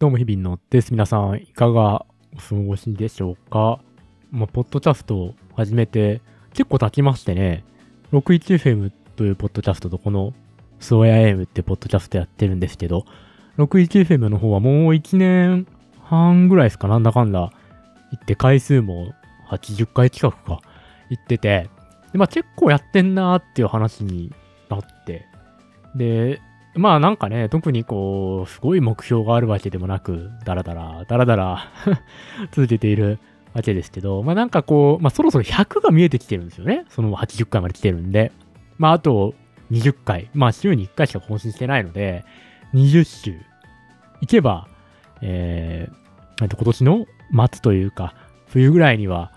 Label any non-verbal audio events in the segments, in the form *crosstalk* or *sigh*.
どうも、日々のです。皆さん、いかがお過ごしでしょうか？まあ、ポッドキャストを始めて結構経ちましてね、61FM というポッドキャストとこのスオヤ AM ってポッドキャストやってるんですけど、61FM の方はもう1年半ぐらいですかなんだかんだ行って回数も80回近くか行ってて、でまあ結構やってんなーっていう話になって、で、まあなんかね、特にこう、すごい目標があるわけでもなく、だらだら、だらだら続けているわけですけど、まあなんかこう、まあそろそろ100が見えてきてるんですよね。その80回まで来てるんで。まああと20回、まあ週に1回しか更新してないので、20週いけば、えー、と今年の末というか、冬ぐらいには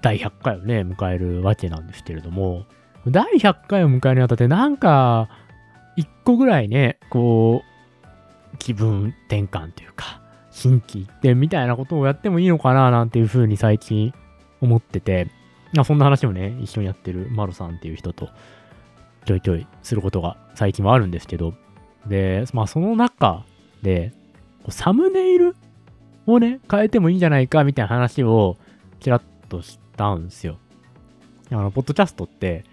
第100回をね、迎えるわけなんですけれども、第100回を迎えるにあたってなんか、一個ぐらいね、こう、気分転換というか、新規一転みたいなことをやってもいいのかななんていうふうに最近思ってて、まあ、そんな話もね、一緒にやってるマロさんっていう人とちょいちょいすることが最近はあるんですけど、で、まあその中で、サムネイルをね、変えてもいいんじゃないかみたいな話をちらっとしたんですよ。あの、ポッドキャストって、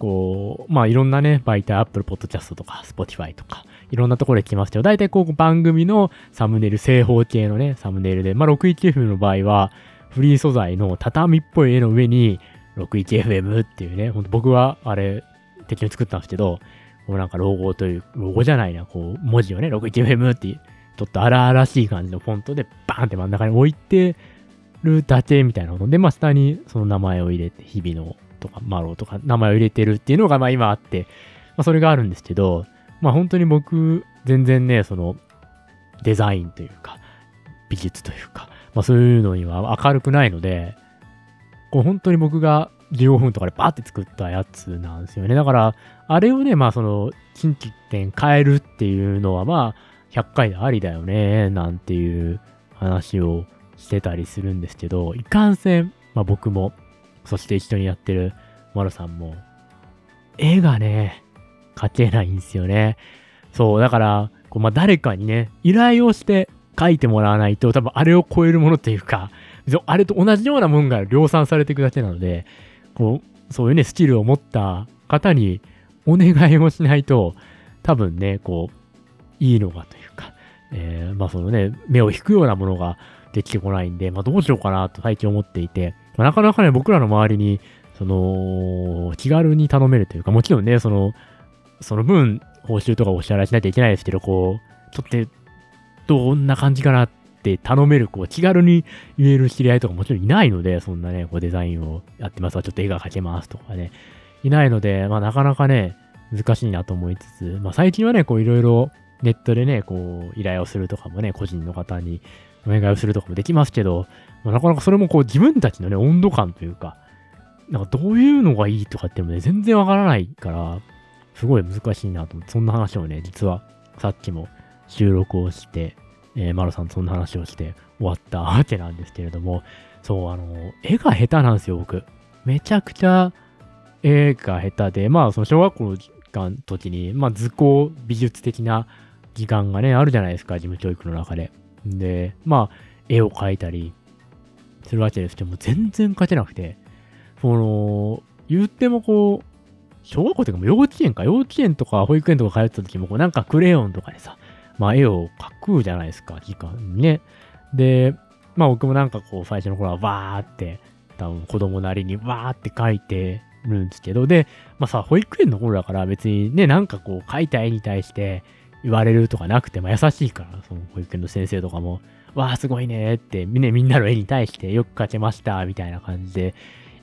こう、まあいろんなね、媒体、Apple Podcast とか Spotify とか、いろんなところで来ますけど、大体こう番組のサムネイル、正方形のね、サムネイルで、まあ 61FM の場合は、フリー素材の畳っぽい絵の上に 61FM っていうね、ほんと僕はあれ、適当に作ったんですけど、こうなんかロゴという、ロゴじゃないな、こう文字をね、61FM ってちょっと荒々しい感じのフォントでバーンって真ん中に置いてるだけみたいなことで、まあ下にその名前を入れて、日々のとかマロとか名前を入れてるっていうのがまあ今あって、まあそれがあるんですけど、まあ本当に僕、全然ね、そのデザインというか、美術というか、まあそういうのには明るくないので、こう本当に僕が15分とかでバーって作ったやつなんですよね。だから、あれをね、まあその、新規店変えるっていうのはまあ、100回でありだよね、なんていう話をしてたりするんですけど、いかんせん、まあ僕もそして一緒にやってるマロさんも、絵がね、描けないんですよね。そう、だから、こうまあ、誰かにね、依頼をして描いてもらわないと、多分あれを超えるものっていうか、あれと同じようなもんが量産されていくだけなので、こう、そういうね、スキルを持った方にお願いをしないと、多分ね、こう、いいのがというか、えー、まあそのね、目を引くようなものができてこないんで、まあどうしようかなと最近思っていて、ま、なかなかね、僕らの周りに、その、気軽に頼めるというか、もちろんね、その、その分、報酬とかお支払いしないといけないですけど、こう、ちょっと、どんな感じかなって頼める、こう、気軽に言える知り合いとかもちろんいないので、そんなね、こうデザインをやってます。わ、ちょっと絵が描けますとかね、いないので、まあなかなかね、難しいなと思いつつ、まあ最近はね、こういろいろネットでね、こう依頼をするとかもね、個人の方にお願いをするとかもできますけど、まあ、なかなかそれもこう自分たちのね、温度感というか、なんかどういうのがいいとかってもね、全然わからないから、すごい難しいなと思って、そんな話をね、実はさっきも収録をして、えー、マロさんそんな話をして終わったわけなんですけれども、そう、あの、絵が下手なんですよ、僕。めちゃくちゃ絵が下手で、まあ、その小学校の時に、まあ、図工美術的な時間がね、あるじゃないですか、事務教育の中で。で、まあ、絵を描いたりするわけです。けども、全然描けなくて、その、言ってもこう、小学校というかも幼稚園か、幼稚園とか保育園とか通ってた時も、こうなんかクレヨンとかでさ、まあ絵を描くじゃないですか、時間にね。で、まあ僕もなんかこう最初の頃はわーって、多分子供なりにわーって描いてるんですけど、で、まあさ、保育園の頃だから別にね、なんかこう描いた絵に対して、言われるとかなくて、まあ、優しいから、その保育園の先生とかも、わあ、すごいねって、みんなの絵に対してよく描けました、みたいな感じで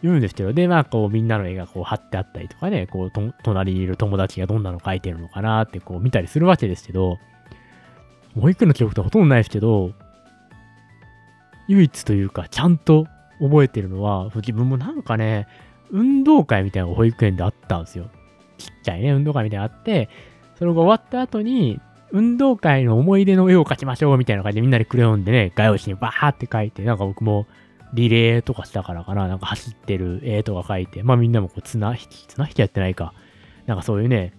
言うんですけど、で、まあ、こう、みんなの絵がこう貼ってあったりとかね、こう、隣にいる友達がどんなの描いてるのかなって、こう、見たりするわけですけど、保育園の記憶ってほとんどないですけど、唯一というか、ちゃんと覚えてるのは、自分もなんかね、運動会みたいなのが保育園であったんですよ。ちっちゃいね、運動会みたいなのがあって、それが終わった後に、運動会の思い出の絵を描きましょうみたいな感じでみんなでクレヨンでね、画用紙にバーって描いて、なんか僕もリレーとかしたからかな、なんか走ってる絵とか描いて、まあみんなもこう綱引き、綱引きやってないか。なんかそういうね、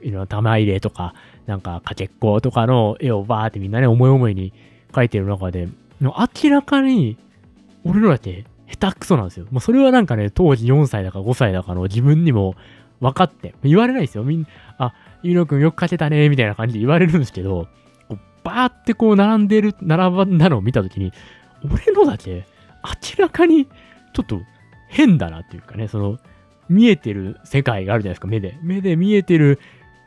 いろんな玉入れとか、なんか、かけっことかの絵をバーってみんなね、思い思いに描いてる中で、明らかに、俺のだって下手くそなんですよ。まあ、それはなんかね、当時4歳だか5歳だかの自分にも分かって、言われないですよ。みんな、あ、ゆうのくんよく描けたね、みたいな感じで言われるんですけど、こうバーってこう並んでる、並んだのを見たときに、俺のだけ明らかにちょっと変だなっていうかね、その、見えてる世界があるじゃないですか、目で。目で見えてる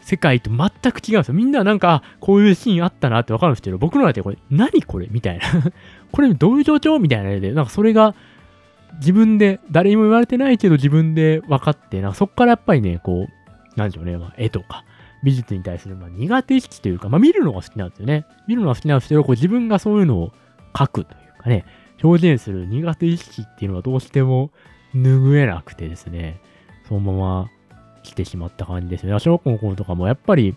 世界と全く違うんですよ。みんななんか、こういうシーンあったなってわかるんですけど、僕のだけこれ、何これみたいな *laughs* これどういう状況みたいなで、なんかそれが、自分で、誰にも言われてないけど自分で分かって、なんかそっからやっぱりね、こう、なんでしょうね、まあ、絵とか、美術に対する、まあ、苦手意識というか、まあ、見るのが好きなんですよね。見るのが好きなんですけど、こう自分がそういうのを書くというかね、表現する苦手意識っていうのはどうしても拭えなくてですね、そのまま来てしまった感じですね。小学校の頃とかもやっぱり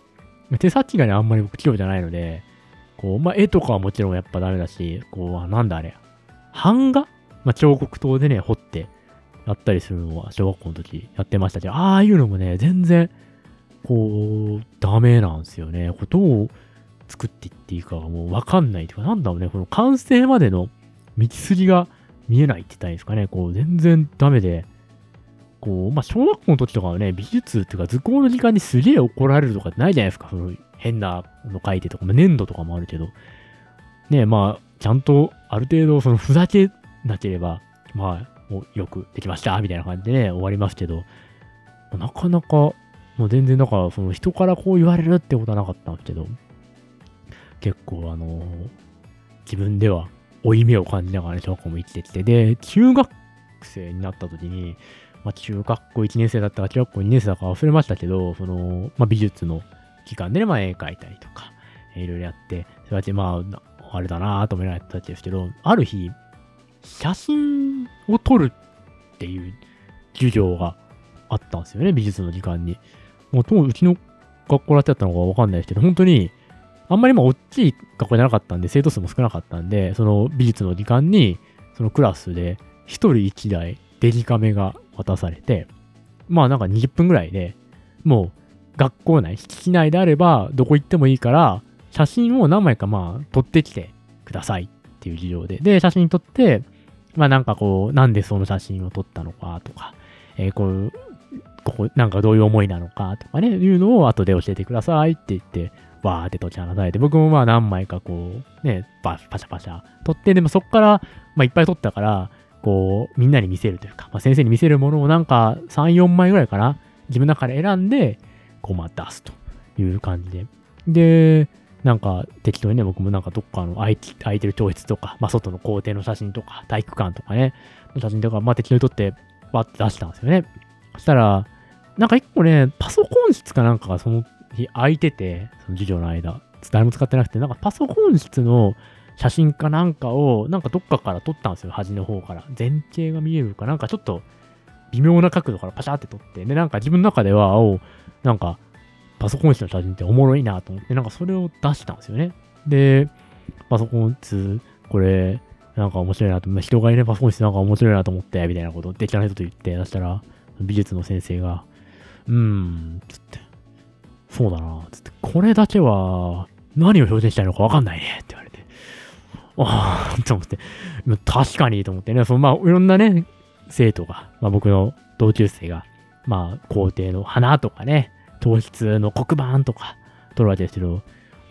手先がね、あんまり僕器用じゃないので、こう、まあ、絵とかはもちろんやっぱダメだし、こう、なんだあれ、版画？まあ、彫刻刀でね、彫ってやったりするのは小学校の時やってましたけど、ああいうのもね、全然、こう、ダメなんですよね。こうどう作っていっていいかがもうわかんないというか、なんだろうね、この完成までの道筋が見えないって言ったらいいんですかね。こう、全然ダメで、こう、まあ、小学校の時とかはね、美術っていうか図工の時間にすげえ怒られるとかってないじゃないですか。その変なの書いてとか、まあ、粘土とかもあるけど。ねまあ、ちゃんとある程度そのふざけなければ、まあ、よくできました、みたいな感じでね、終わりますけど、なかなか、もう全然、だから、その人からこう言われるってことはなかったんですけど、結構、あの自分では負い目を感じながらね、小学校も生きてきて、で、中学生になった時に、まあ、中学校1年生だったか、中学校2年生だか忘れましたけど、その、まあ、美術の期間でね、まあ、絵描いたりとか、いろいろやって、それやって、まあ、あれだなぁと思いながらやったんですけど、ある日、写真を撮るっていう授業があったんですよね、美術の時間に。もう、とうちの学校だったのかわかんないですけど、本当に、あんまりまあ、大きい学校じゃなかったんで、生徒数も少なかったんで、その美術の時間に、そのクラスで、一人一台デジカメが渡されて、まあなんか20分ぐらいで、もう学校内、敷地内であればどこ行ってもいいから、写真を何枚かまあ撮ってきてくださいっていう事情で。で、写真撮って、まあなんかこう、なんでその写真を撮ったのかとか、えー、こう、ここ、なんかどういう思いなのかとかね、いうのを後で教えてくださいって言って、わーって解き放たれて、僕もまあ何枚かこう、ね、パシャパシャ撮って、でもそっから、まあいっぱい撮ったから、こう、みんなに見せるというか、まあ、先生に見せるものをなんか3、4枚ぐらいかな、自分の中で選んで、こう、まあ出すという感じで。で、なんか適当にね、僕もなんかどっかの空い空いてる教室とか、まあ外の校庭の写真とか、体育館とかね、の写真とか、まあ適当に撮って、バッて出したんですよね。そしたら、なんか一個ね、パソコン室かなんかがその日空いてて、その授業の間、誰も使ってなくて、なんかパソコン室の写真かなんかを、なんかどっかから撮ったんですよ、端の方から。前景が見えるかなんかちょっと微妙な角度からパシャって撮って。で、なんか自分の中では、おなんかパソコン室の写真っておもろいなと思って、なんかそれを出したんですよね。で、パソコン室、これ、なんか面白いなと、まあ、人がいればパソコン室なんか面白いなと思って、みたいなことをできた人と言って、出したら、美術の先生が、うーん、つって、そうだな、つって、これだけは何を表現したいのかわかんないね、って言われて、ああ、と思って、確かにと思ってね、そのまあ、いろんなね、生徒が、まあ僕の同級生が、まあ、校庭の花とかね、糖質の黒板とか撮るわけですけど、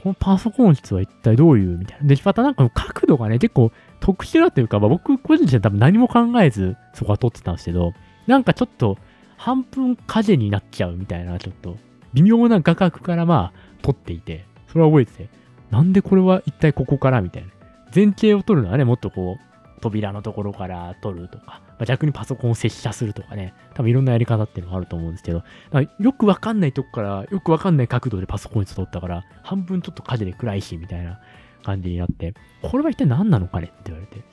このパソコン室は一体どういうみたいな。で、またなんか角度がね、結構特殊だというか、まあ、僕個人として多分何も考えずそこは撮ってたんですけど、なんかちょっと半分影になっちゃうみたいな、ちょっと微妙な画角からまあ撮っていて、それは覚えてて、なんでこれは一体ここからみたいな。前景を撮るのはね、もっとこう、扉のところから撮るとか、まあ、逆にパソコンを接写するとかね、多分いろんなやり方っていうのがあると思うんですけど、よくわかんないとこから、よくわかんない角度でパソコンに撮ったから、半分ちょっと火事で暗いし、みたいな感じになって、これは一体何なのかねって言われて、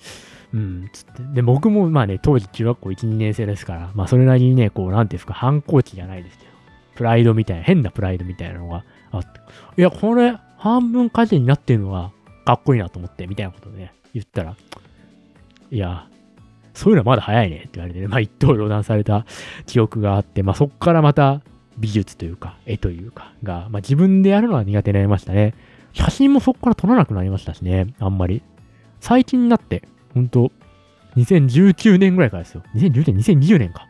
うん、つって。で、僕もまあね、当時中学校1、2年生ですから、まあそれなりにね、こう、なんていうんですか、反抗期じゃないですけど、プライドみたいな、変なプライドみたいなのがあって、いや、これ、半分火事になってるのは、かっこいいなと思って、みたいなことでね、言ったら、いや、そういうのはまだ早いねって言われて、ね、まあ一刀両断された記憶があって、まあそっからまた美術というか、絵というか、が、まあ自分でやるのは苦手になりましたね。写真もそこから撮らなくなりましたしね、あんまり。最近になって、ほんと、2019年ぐらいからですよ。2010年、2020年か。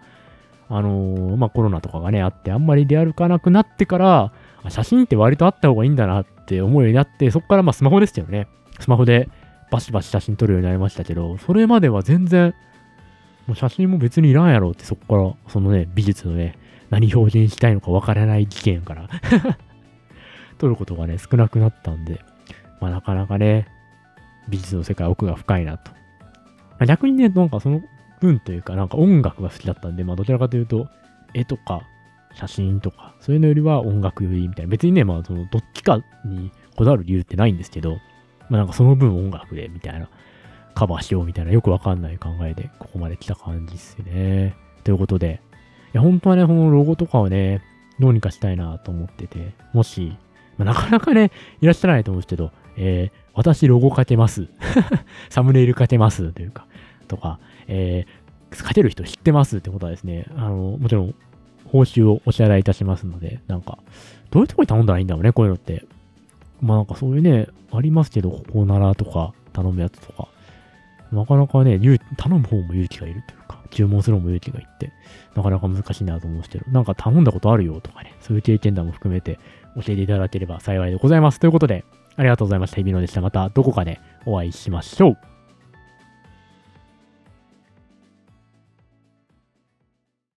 あのー、まあコロナとかがね、あって、あんまり出歩かなくなってから、写真って割とあった方がいいんだなって思うようになって、そこからまスマホですよね。スマホでバシバシ写真撮るようになりましたけど、それまでは全然、もう写真も別にいらんやろって、そこから、そのね、美術のね、何表現したいのかわからない事件から *laughs* 撮ることがね、少なくなったんで、まあなかなかね、美術の世界奥が深いなと。あ、逆にね、なんかその分というか、なんか音楽が好きだったんで、まあどちらかというと、絵とか写真とか、そういうのよりは音楽よりみたいな。別にね、まあそのどっちかにこだわる理由ってないんですけど、まあなんかその分音楽でみたいな、カバーしようみたいなよくわかんない考えでここまで来た感じっすね。ということで、いや本当はね、このロゴとかをね、どうにかしたいなと思ってて、もし、まあ、なかなかね、いらっしゃらないと思うんですけど、えー、私ロゴかけます。*laughs* サムネイルかけますというか、とか、えー、かける人知ってますってことはですね、あの、もちろん、報酬をお支払いいたしますので、なんか、どういうとこに頼んだらいいんだろうね、こういうのって。まあなんかそういうね、ありますけど、ここならとか頼むやつとか、なかなかね、頼む方も勇気がいるというか、注文する方も勇気がいって、なかなか難しいなと思うんですけど、なんか頼んだことあるよとかね、そういう経験談も含めて教えていただければ幸いでございます。ということで、ありがとうございました。日比野でした。またどこかでお会いしましょう。